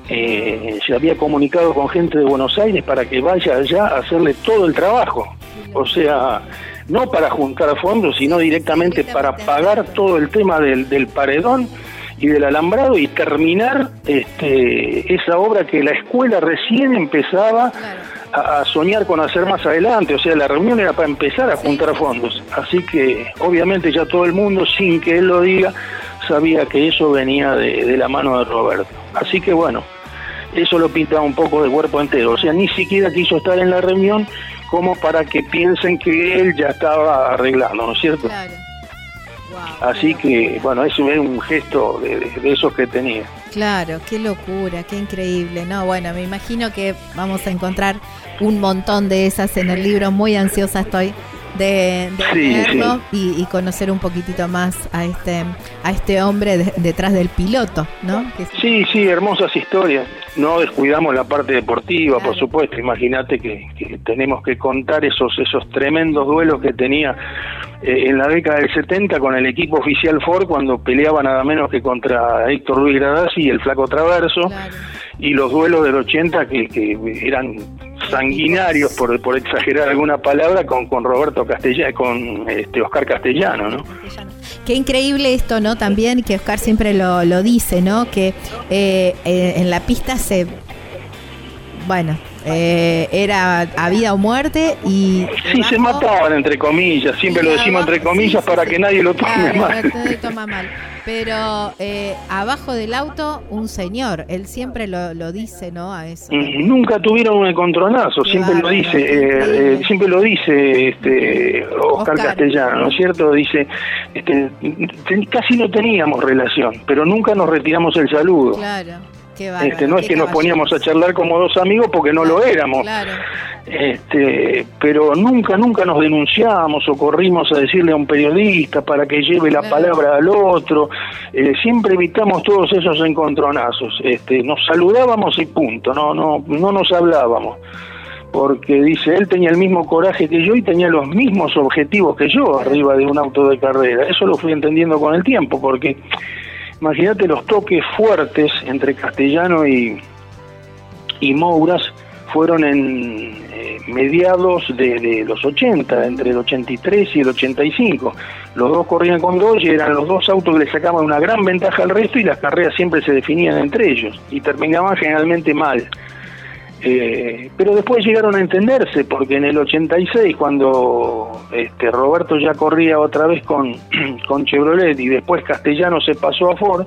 Eh, se había comunicado con gente de Buenos Aires para que vaya allá a hacerle todo el trabajo. O sea, no para juntar fondos, sino directamente para pagar todo el tema del, del paredón y del alambrado y terminar este, esa obra que la escuela recién empezaba a, soñar con hacer más adelante. O sea, la reunión era para empezar a juntar fondos. Así que obviamente ya todo el mundo, sin que él lo diga, sabía que eso venía de, la mano de Roberto. Así que bueno, eso lo pinta un poco de cuerpo entero. O sea, ni siquiera quiso estar en la reunión como para que piensen que él ya estaba arreglando, ¿no es cierto? Claro. Así que, bueno, eso es un gesto de, de, de, esos que tenía. Claro, qué locura, qué increíble. No, bueno, me imagino que vamos a encontrar un montón de esas en el libro. Muy ansiosa estoy de, de Sí, Y, y conocer un poquitito más a este a este hombre de- detrás del piloto, ¿no? Que Sí, sí, hermosas historias. No descuidamos la parte deportiva, por supuesto. Imagínate que, que tenemos que contar esos esos tremendos duelos que tenía eh, en la década del 70 con el equipo oficial Ford cuando peleaba nada menos que contra Héctor Luis Gradasi y el Flaco Traverso. Y los duelos del 80 que, que eran sanguinarios, por, por exagerar alguna palabra, con, con Roberto Castellano, con este Oscar Castellano, ¿no? Qué increíble esto, ¿no? También que Oscar siempre lo, lo dice, ¿no? Que eh, eh, en la pista se... Bueno, eh, era a vida o muerte y... Sí, se mataban entre comillas, siempre lo decimos entre comillas para que nadie lo tome Claro, mal. no te toma mal. Pero eh, abajo del auto, un señor. Él siempre lo, lo dice, ¿no? A eso. Nunca tuvieron un encontronazo, Qué siempre lo dice, eh, eh, siempre lo dice este Oscar, Oscar. Castellano, ¿no es cierto? Dice, este, ten- casi no teníamos relación, pero nunca nos retiramos el saludo. Claro. Bárbaro. Este, no es que nos poníamos a charlar como dos amigos porque no lo éramos. Claro. Este, pero nunca, nunca nos denunciamos o corrimos a decirle a un periodista para que lleve la Claro. palabra al otro. Eh, siempre evitamos todos esos encontronazos. Este, nos saludábamos y punto. No, no, no nos hablábamos. Porque dice, él tenía el mismo coraje que yo y tenía los mismos objetivos que yo arriba de un auto de carrera. Eso lo fui entendiendo con el tiempo, porque imagínate los toques fuertes entre Castellano y, y Mouras fueron en eh, mediados de, de los 80, entre el 83 y el 85. Los dos corrían con Dodge, eran los dos autos que le sacaban una gran ventaja al resto y las carreras siempre se definían entre ellos y terminaban generalmente mal. Eh, pero después llegaron a entenderse, porque en el 86, cuando este, Roberto ya corría otra vez con, con Chevrolet y después Castellano se pasó a Ford,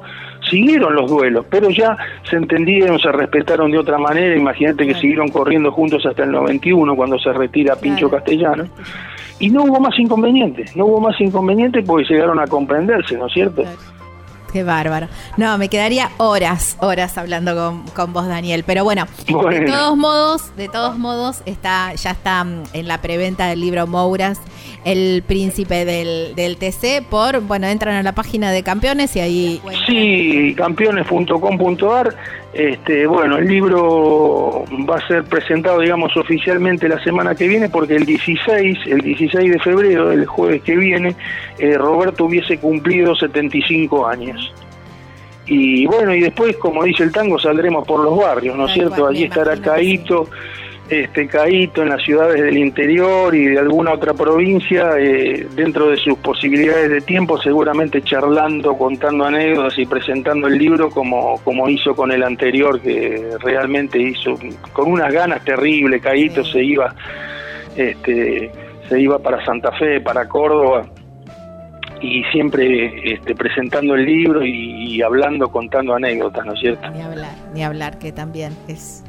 siguieron los duelos, pero ya se entendieron, se respetaron de otra manera. Imagínate que siguieron corriendo juntos hasta el 91, cuando se retira Pincho Castellano. Y no hubo más inconvenientes, no hubo más inconvenientes porque llegaron a comprenderse, ¿no es cierto? Qué bárbaro. No, me quedaría horas, horas hablando con, con vos, Daniel. Pero bueno, de Bueno. todos modos, de todos modos, está, ya está mm, en la preventa del libro Mouras el príncipe del, del TC por, bueno, entran a la página de campeones y ahí... Sí, campeones.com.ar. Este, bueno, el libro va a ser presentado, digamos, oficialmente la semana que viene, porque el 16, el 16 de febrero, el jueves que viene, eh, Roberto hubiese cumplido 75 años. Y bueno, y después, como dice el tango, saldremos por los barrios, ¿no es cierto? Allí estará que Caíto, este Caíto en las ciudades del interior y de alguna otra provincia, eh, dentro de sus posibilidades de tiempo, seguramente charlando, contando anécdotas y presentando el libro como, como hizo con el anterior, que realmente hizo con unas ganas terribles. Caíto se iba, este, se iba para Santa Fe, para Córdoba y siempre este, presentando el libro y, y hablando, contando anécdotas, ¿no es cierto? Ni hablar, ni hablar, que también es,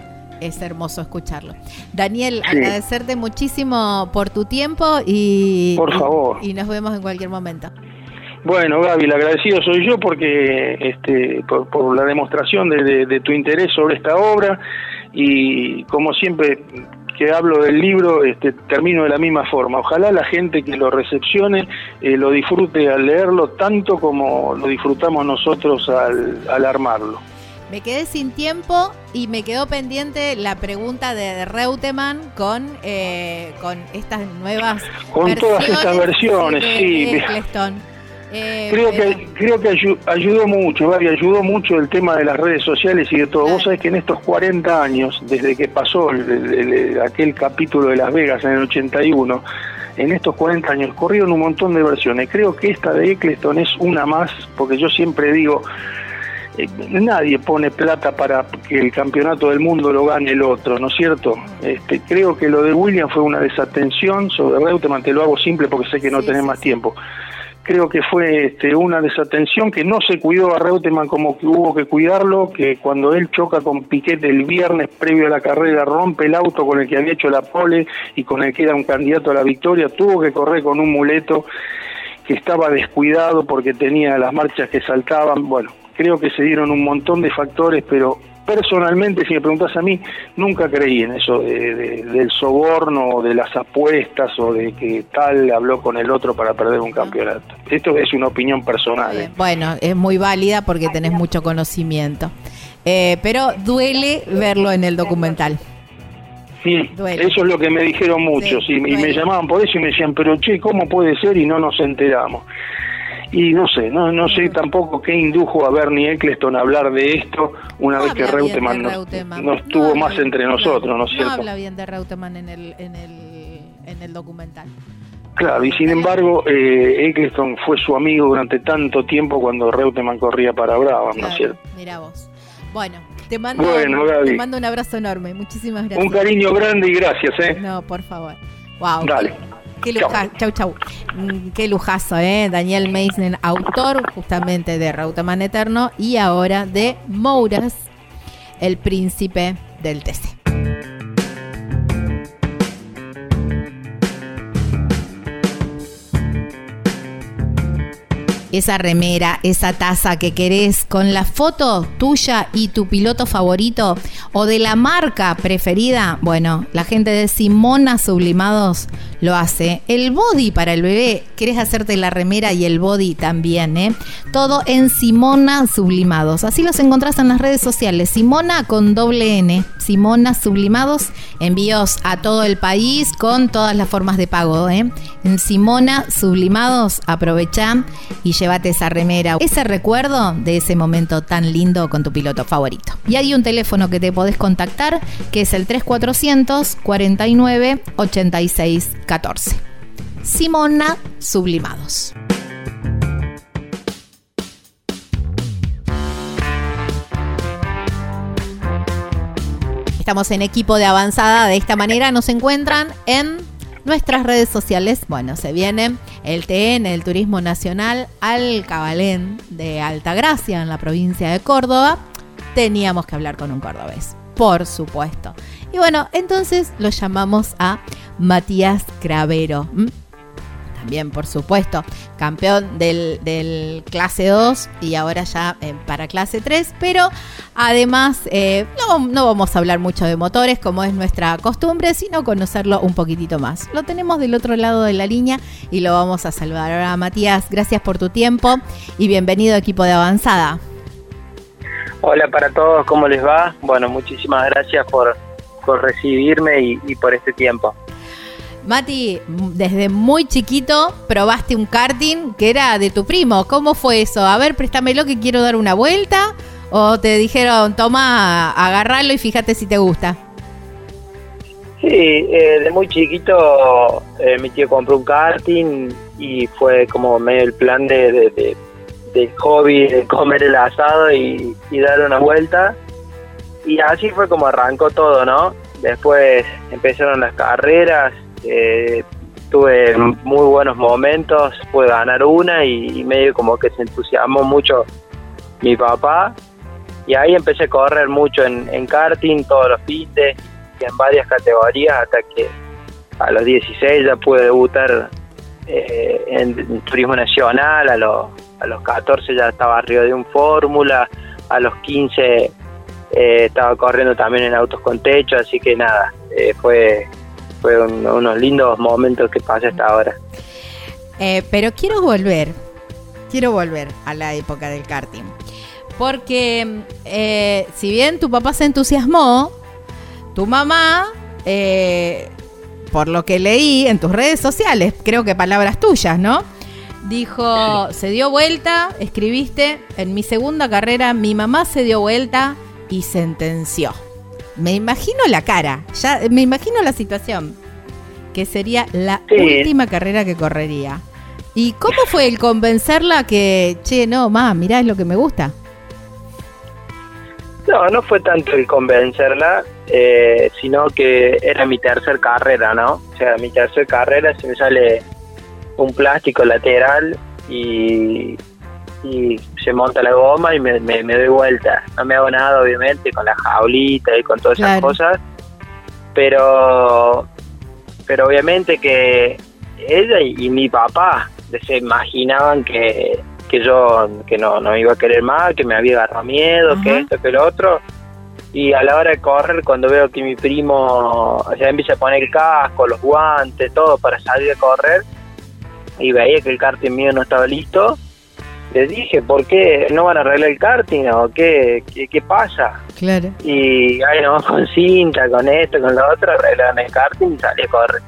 es hermoso escucharlo. Daniel, Sí. agradecerte muchísimo por tu tiempo y, Por y- favor. y nos vemos en cualquier momento. Bueno, Gaby, el agradecido soy yo porque este, por, por la demostración de, de- de tu interés sobre esta obra y como siempre que hablo del libro, este, termino de la misma forma. Ojalá la gente que lo recepcione eh, lo disfrute al leerlo tanto como lo disfrutamos nosotros al, al armarlo. Me quedé sin tiempo y me quedó pendiente la pregunta de Reutemann con, eh, con estas nuevas Con todas estas versiones, de sí. Eh, Creo pero- que creo que ayu- ayudó mucho, Gaby, ayudó mucho el tema de las redes sociales y de todo. Vos sabés que en estos 40 años, desde que pasó el- el- el- aquel capítulo de Las Vegas en el 81, en estos 40 años corrieron un montón de versiones. Creo que esta de Eccleston es una más, porque yo siempre digo, eh, nadie pone plata para que el campeonato del mundo lo gane el otro, ¿no es cierto? Este, creo que lo de William fue una desatención sobre Reutemann, te lo hago simple porque sé que no Sí, tenés sí, más sí. tiempo creo que fue este, una desatención que no se cuidó a Reutemann como que hubo que cuidarlo, que cuando él choca con Piquet el viernes previo a la carrera, rompe el auto con el que había hecho la pole y con el que era un candidato a la victoria, tuvo que correr con un muleto que estaba descuidado porque tenía las marchas que saltaban, bueno, creo que se dieron un montón de factores, pero personalmente, si me preguntas a mí, nunca creí en eso de- de- del soborno o de las apuestas o de que tal habló con el otro para perder un campeonato. Esto es una opinión personal. ¿eh? Bueno, es muy válida porque tenés mucho conocimiento. Eh, pero duele verlo en el documental. Sí, Duele. eso es lo que me dijeron muchos Sí, y, y me llamaban por eso y me decían, pero che, ¿cómo puede ser? Y no nos enteramos. Y no sé, no, no sé tampoco qué indujo a Bernie Eccleston a hablar de esto una No vez que Reutemann no, Reutemann. no No estuvo más entre nosotros, ¿no es cierto? No habla bien de Reutemann en el, en el, en el documental. Claro, y sin embargo, eh, Eccleston fue su amigo durante tanto tiempo cuando Reutemann corría para Brabham, ¿no es Claro, cierto? mira vos. Bueno, te mando, Bueno, Gaby. te mando un abrazo enorme. Muchísimas gracias. Un cariño grande y gracias, ¿eh? No, por favor. Wow. Dale. Qué lujazo, chau, chau. Mm, Qué lujazo, ¿eh? Daniel Meisner, autor justamente de Reutemann Eterno y ahora de Mouras, el príncipe del TC. esa remera, esa taza que querés con la foto tuya y tu piloto favorito o de la marca preferida, bueno, la gente de Simona Sublimados lo hace. El body para el bebé, querés hacerte la remera y el body también, ¿eh? Todo en Simona Sublimados. Así los encontrás en las redes sociales. Simona con doble N. Simona Sublimados. Envíos a todo el país con todas las formas de pago, ¿eh? En Simona Sublimados, aprovechá y llévate esa remera, ese recuerdo de ese momento tan lindo con tu piloto favorito. Y hay un teléfono que te podés contactar que es el 3400 49 86 14. Simona Sublimados. Estamos en equipo de avanzada. De esta manera nos encuentran en nuestras redes sociales. Bueno, se viene el TN, el Turismo Nacional, al Cabalén de Altagracia, en la provincia de Córdoba. Teníamos que hablar con un cordobés, por supuesto. Y bueno, entonces lo llamamos a Matías Cravero. también, por supuesto, campeón del, del clase 2 y ahora ya eh, para clase 3, pero además eh, no, no vamos a hablar mucho de motores como es nuestra costumbre, sino conocerlo un poquitito más. Lo tenemos del otro lado de la línea y lo vamos a saludar. Ahora, Matías, gracias por tu tiempo y bienvenido equipo de avanzada. Hola para todos, ¿cómo les va? Bueno, muchísimas gracias por, por recibirme y, y por este tiempo. Mati, desde muy chiquito probaste un karting que era de tu primo. ¿Cómo fue eso? A ver, préstamelo que quiero dar una vuelta. ¿O te dijeron, toma, agarralo y fíjate si te gusta? Sí, eh, de muy chiquito eh, mi tío compró un karting y fue como medio el plan de, de, de- de hobby de comer el asado y, y dar una vuelta. Y así fue como arrancó todo, ¿no? Después empezaron las carreras, eh, tuve muy buenos momentos, pude ganar una y, medio como que se entusiasmó mucho mi papá. Y ahí empecé a correr mucho en, karting todos los fines y en varias categorías hasta que a los 16 ya pude debutar eh, en, en turismo nacional, a los, a los 14 ya estaba arriba de un fórmula, a los 15 eh, estaba corriendo también en autos con techo, así que nada, eh, fue, fue un- unos lindos momentos que pasé hasta ahora. Eh, pero quiero volver, quiero volver a la época del karting. Porque eh, si bien tu papá se entusiasmó, tu mamá, por lo que leí en tus redes sociales, creo que palabras tuyas, ¿no? Dijo, se dio vuelta, escribiste, en mi segunda carrera mi mamá se dio vuelta y sentenció. Me imagino la cara, ya me imagino la situación, que sería la Sí. última carrera que correría. ¿Y cómo fue el convencerla que, che, no, ma, mirá, es lo que me gusta? No, no fue tanto el convencerla, eh, sino que era mi tercer carrera, ¿no? O sea, mi tercer carrera se me sale un plástico lateral y, y se monta la goma y me, me, me doy vuelta. No me hago nada, obviamente, con la jaulita y con todas esas cosas, pero, pero obviamente que ella y, y mi papá se imaginaban que, que yo que no, no iba a querer más, que me había agarrado miedo, Ajá. que esto, que lo otro. Y a la hora de correr, cuando veo que mi primo ya empieza a poner el casco, los guantes, todo para salir a correr, y veía que el karting mío no estaba listo, les dije, ¿por qué no van a arreglar el karting o qué, qué, qué pasa? Claro. Y ahí no, con cinta, con esto, con lo otro, arreglaron el karting y salí a correr.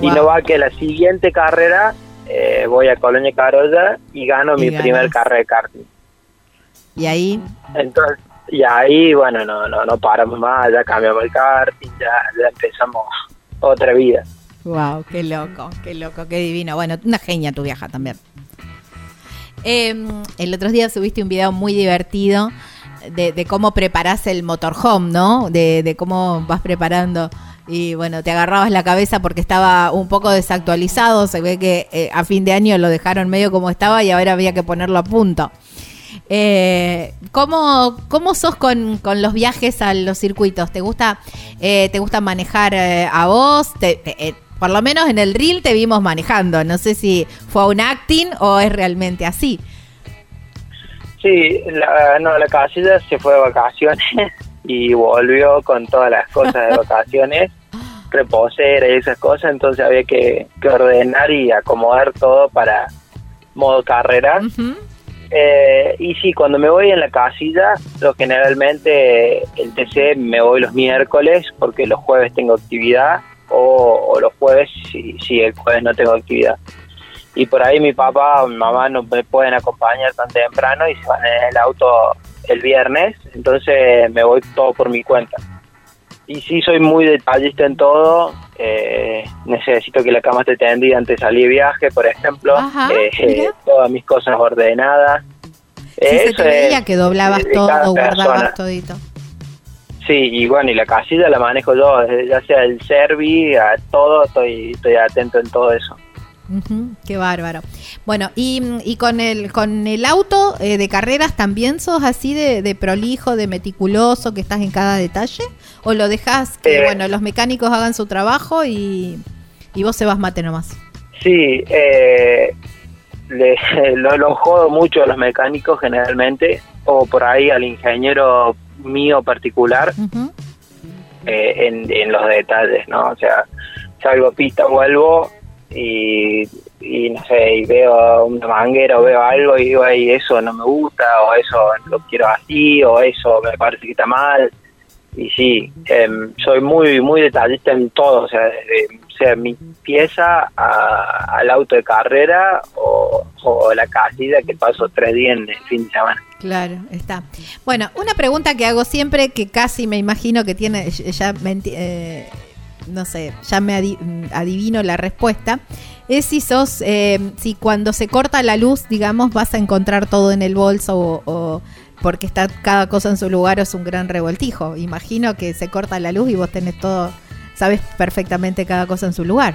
Y no va que la siguiente carrera eh, voy a Colonia Carolla y gano Y mi ganas. primer carrera de karting. Y ahí, Entonces, y ahí, bueno, no, no, no paramos más, ya cambiamos el karting, ya, ya empezamos otra vida. wow, qué loco, qué loco, qué divino. Bueno, una genia tu vieja también. Eh, el otro día subiste un video muy divertido de, cómo preparás el motorhome, ¿no? De, cómo vas preparando. Y bueno, te agarrabas la cabeza porque estaba un poco desactualizado. Se ve que eh, a fin de año lo dejaron medio como estaba y ahora había que ponerlo a punto. Eh, ¿cómo, ¿Cómo sos con, con los viajes a los circuitos? ¿Te gusta, eh, te gusta manejar eh, a vos? Te- te- por lo menos en el reel te vimos manejando. No sé si fue un acting o es realmente así. Sí, la, no, la casilla se fue de vacaciones y volvió con todas las cosas de vacaciones, reposera y esas cosas, entonces había que, que ordenar y acomodar todo para modo carrera. Eh, y sí, cuando me voy en la casilla, yo generalmente el TC me voy los miércoles porque los jueves tengo actividad o, o los jueves si, si el jueves no tengo actividad. Y por ahí mi papá o mi mamá no me pueden acompañar tan temprano y se van en el auto el viernes, entonces me voy todo por mi cuenta. Y sí, soy muy detallista en todo. eh, necesito que la cama esté tendida antes de salir de viaje, por ejemplo. Ajá, eh, todas mis cosas ordenadas. Sí, se Eso te veía es que doblabas todo, guardabas todito. Sí, y bueno, y la casilla la manejo yo, ya sea el servi, a todo, estoy, estoy atento en todo eso. Ujú, qué bárbaro. Bueno, y, y con el con el auto eh, de carreras también sos así de, de prolijo, de meticuloso, que estás en cada detalle, o lo dejas que Eh. bueno los mecánicos hagan su trabajo y, y vos se vas mate nomás. Sí, eh, le- lo, lo jodo mucho a los mecánicos generalmente, o por ahí al ingeniero mío particular eh, en, en los detalles, ¿no? O sea, salgo pista, vuelvo y, y no sé, y veo una manguera o veo algo y digo, "Ey, eso no me gusta, o eso lo quiero así, o eso me parece que está mal. Y sí, em, soy muy muy detallista en todo, o sea, desde mi pieza al auto de carrera o, la casilla que paso tres días en el fin de semana. Claro, está. Bueno, una pregunta que hago siempre, que casi me imagino que tiene, ya me eh, no sé, ya me adi- adivino la respuesta, es si sos, eh, si cuando se corta la luz, digamos, vas a encontrar todo en el bolso o, o porque está cada cosa en su lugar o es un gran revoltijo. Imagino que se corta la luz y vos tenés todo, sabes perfectamente cada cosa en su lugar.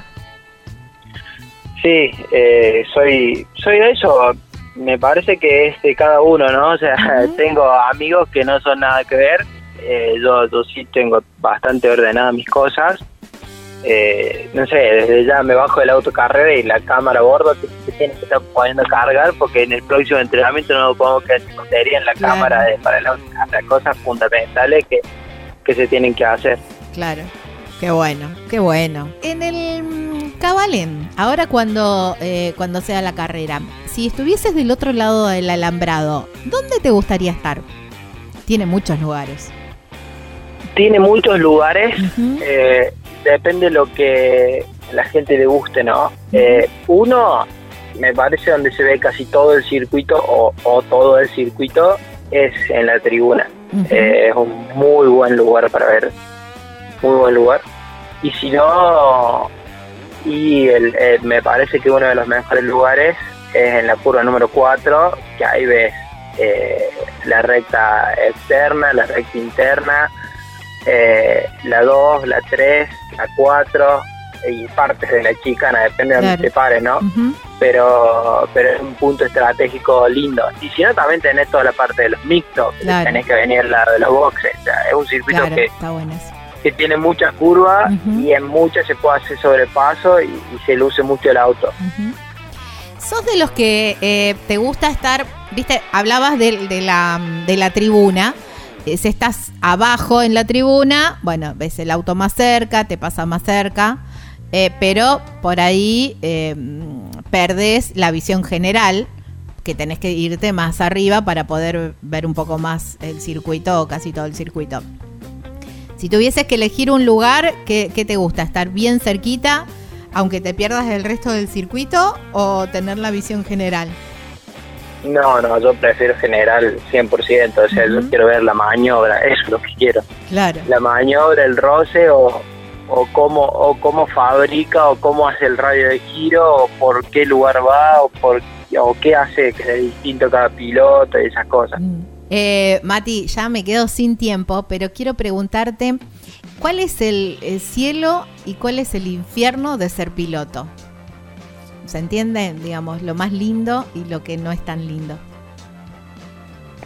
Sí, eh, soy, soy de eso. Me parece que es de cada uno, ¿no? O sea, tengo amigos que no son nada que ver. Eh, yo, yo sí tengo bastante ordenadas mis cosas. Eh, no sé, desde ya me bajo del autocarrera y la cámara a bordo que se tiene que estar poniendo a cargar porque en el próximo entrenamiento no podemos quedar sin batería en la Claro. cámara de, para el autocarrera. Cosas fundamentales que, que se tienen que hacer. Claro. Qué bueno, qué bueno. En el mm, Cabalén, ahora cuando, eh, cuando sea la carrera, si estuvieses del otro lado del alambrado, ¿dónde te gustaría estar? Tiene muchos lugares. Tiene muchos lugares, eh, depende lo que la gente le guste, ¿no? Eh, uno, me parece donde se ve casi todo el circuito o, o todo el circuito es en la tribuna. Eh, es un muy buen lugar para ver, muy buen lugar. Y si no, y el, eh, me parece que uno de los mejores lugares es en la curva número 4, que ahí ves eh, la recta externa, la recta interna, eh, la 2, la 3, la 4 y partes de la chicana, depende de Claro. donde te pares, ¿no? Pero, pero es un punto estratégico lindo. Y si no, también tenés toda la parte de los mixtos, Claro. tenés que venir la de los boxes. O sea, es un circuito Claro, que, está bueno eso. Que tiene muchas curvas y en muchas se puede hacer sobrepaso y, y se luce mucho el auto. Ujú. ¿Sos de los que eh, te gusta estar, viste, hablabas de, de la, de la tribuna, eh, si estás abajo en la tribuna, bueno, ves el auto más cerca, te pasa más cerca, eh, pero por ahí eh, perdés la visión general, que tenés que irte más arriba para poder ver un poco más el circuito o casi todo el circuito. Si tuvieses que elegir un lugar, ¿qué, qué te gusta? ¿Estar bien cerquita, aunque te pierdas el resto del circuito, o tener la visión general? No, no, yo prefiero general 100%, o sea, yo quiero ver la maniobra, eso es lo que quiero. Claro. La maniobra, el roce o, o, cómo, o cómo fabrica o cómo hace el radio de giro o por qué lugar va o, por, o qué hace que sea distinto cada piloto y esas cosas. Mm. Eh, Mati, ya me quedo sin tiempo, pero quiero preguntarte, ¿cuál es el, el cielo y cuál es el infierno de ser piloto? ¿Se entiende? Digamos, lo más lindo y lo que no es tan lindo.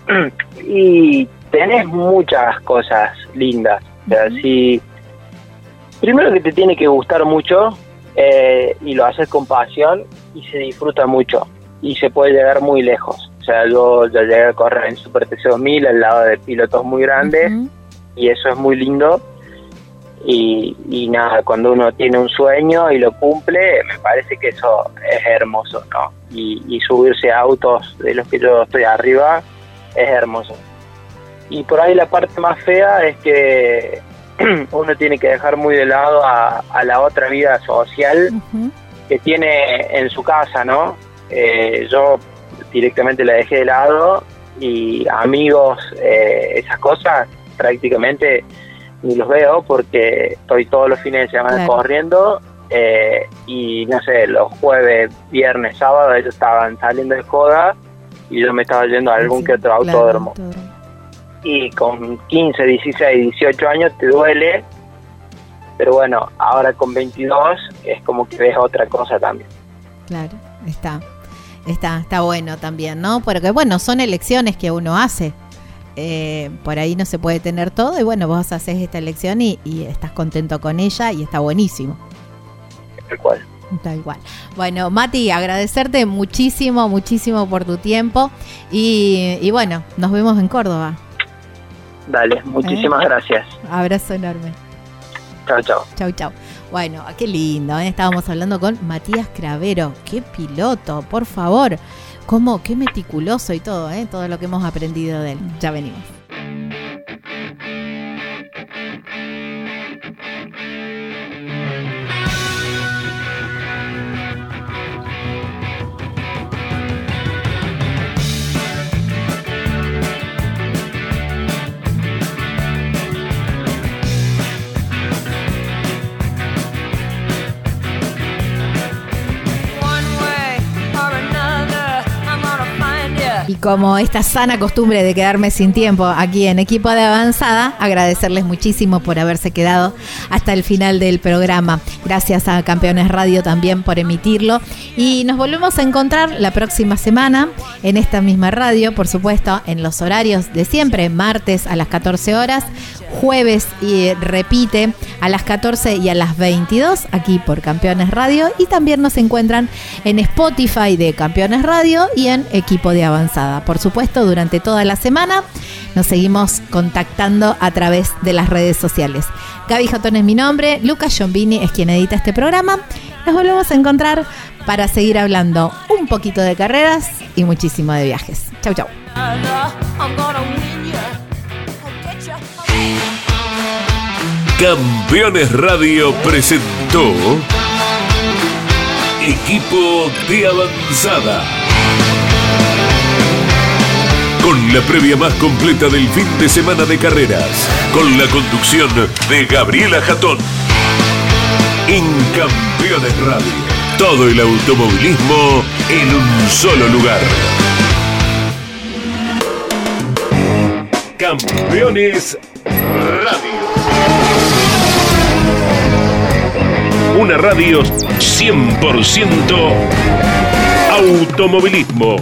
y tenés muchas cosas lindas. O sea, Ujú. si primero que te tiene que gustar mucho eh, y lo haces con pasión y se disfruta mucho y se puede llegar muy lejos. O sea, yo ya llegué a correr en Super TC 2000 al lado de pilotos muy grandes y eso es muy lindo. Y, y nada, cuando uno tiene un sueño y lo cumple, me parece que eso es hermoso, ¿no? Y, y subirse a autos de los que yo estoy arriba es hermoso. Y por ahí la parte más fea es que uno tiene que dejar muy de lado a, a la otra vida social que tiene en su casa, ¿no? Eh, yo directamente la dejé de lado y amigos, eh, esas cosas prácticamente ni los veo porque estoy todos los fines de semana Claro. corriendo eh, y no sé, los jueves, viernes, sábado ellos estaban saliendo de joda y yo me estaba yendo a algún Sí, que otro claro, autódromo autódromo. y con 15, 16, 18 años te duele, pero bueno, ahora con 22 es como que ves otra cosa también. Claro, está. Está, está bueno también, ¿no? Porque bueno, son elecciones que uno hace. Eh, por ahí no se puede tener todo y bueno, vos haces esta elección y, y estás contento con ella y está buenísimo. Tal cual. Tal cual. Bueno, Mati, agradecerte muchísimo, muchísimo por tu tiempo. Y, y bueno, nos vemos en Córdoba. Dale, muchísimas ¿Eh? gracias. Abrazo enorme. Chao, chao. Chau, chau. Bueno, qué lindo, ¿eh? estábamos hablando con Matías Cravero. Qué piloto, por favor. Cómo, qué meticuloso y todo, ¿eh? todo lo que hemos aprendido de él. Ya venimos. Como esta sana costumbre de quedarme sin tiempo aquí en equipo de avanzada, agradecerles muchísimo por haberse quedado hasta el final del programa. Gracias a Campeones Radio también por emitirlo. Y nos volvemos a encontrar la próxima semana en esta misma radio, por supuesto, en los horarios de siempre, martes a las 14 horas, jueves y repite a las 14 y a las 22 aquí por Campeones Radio y también nos encuentran en Spotify de Campeones Radio y en Equipo de Avanzada. Por supuesto, durante toda la semana nos seguimos contactando a través de las redes sociales. Gaby Jotón es mi nombre, Lucas Giombini es quien edita este programa. Nos volvemos a encontrar para seguir hablando un poquito de carreras y muchísimo de viajes. Chau, chau. Campeones Radio presentó Equipo de Avanzada. Con la previa más completa del fin de semana de carreras. Con la conducción de Gabriela Jatón. En Campeones Radio. Todo el automovilismo en un solo lugar. Campeones Radio. Una radio 100% automovilismo.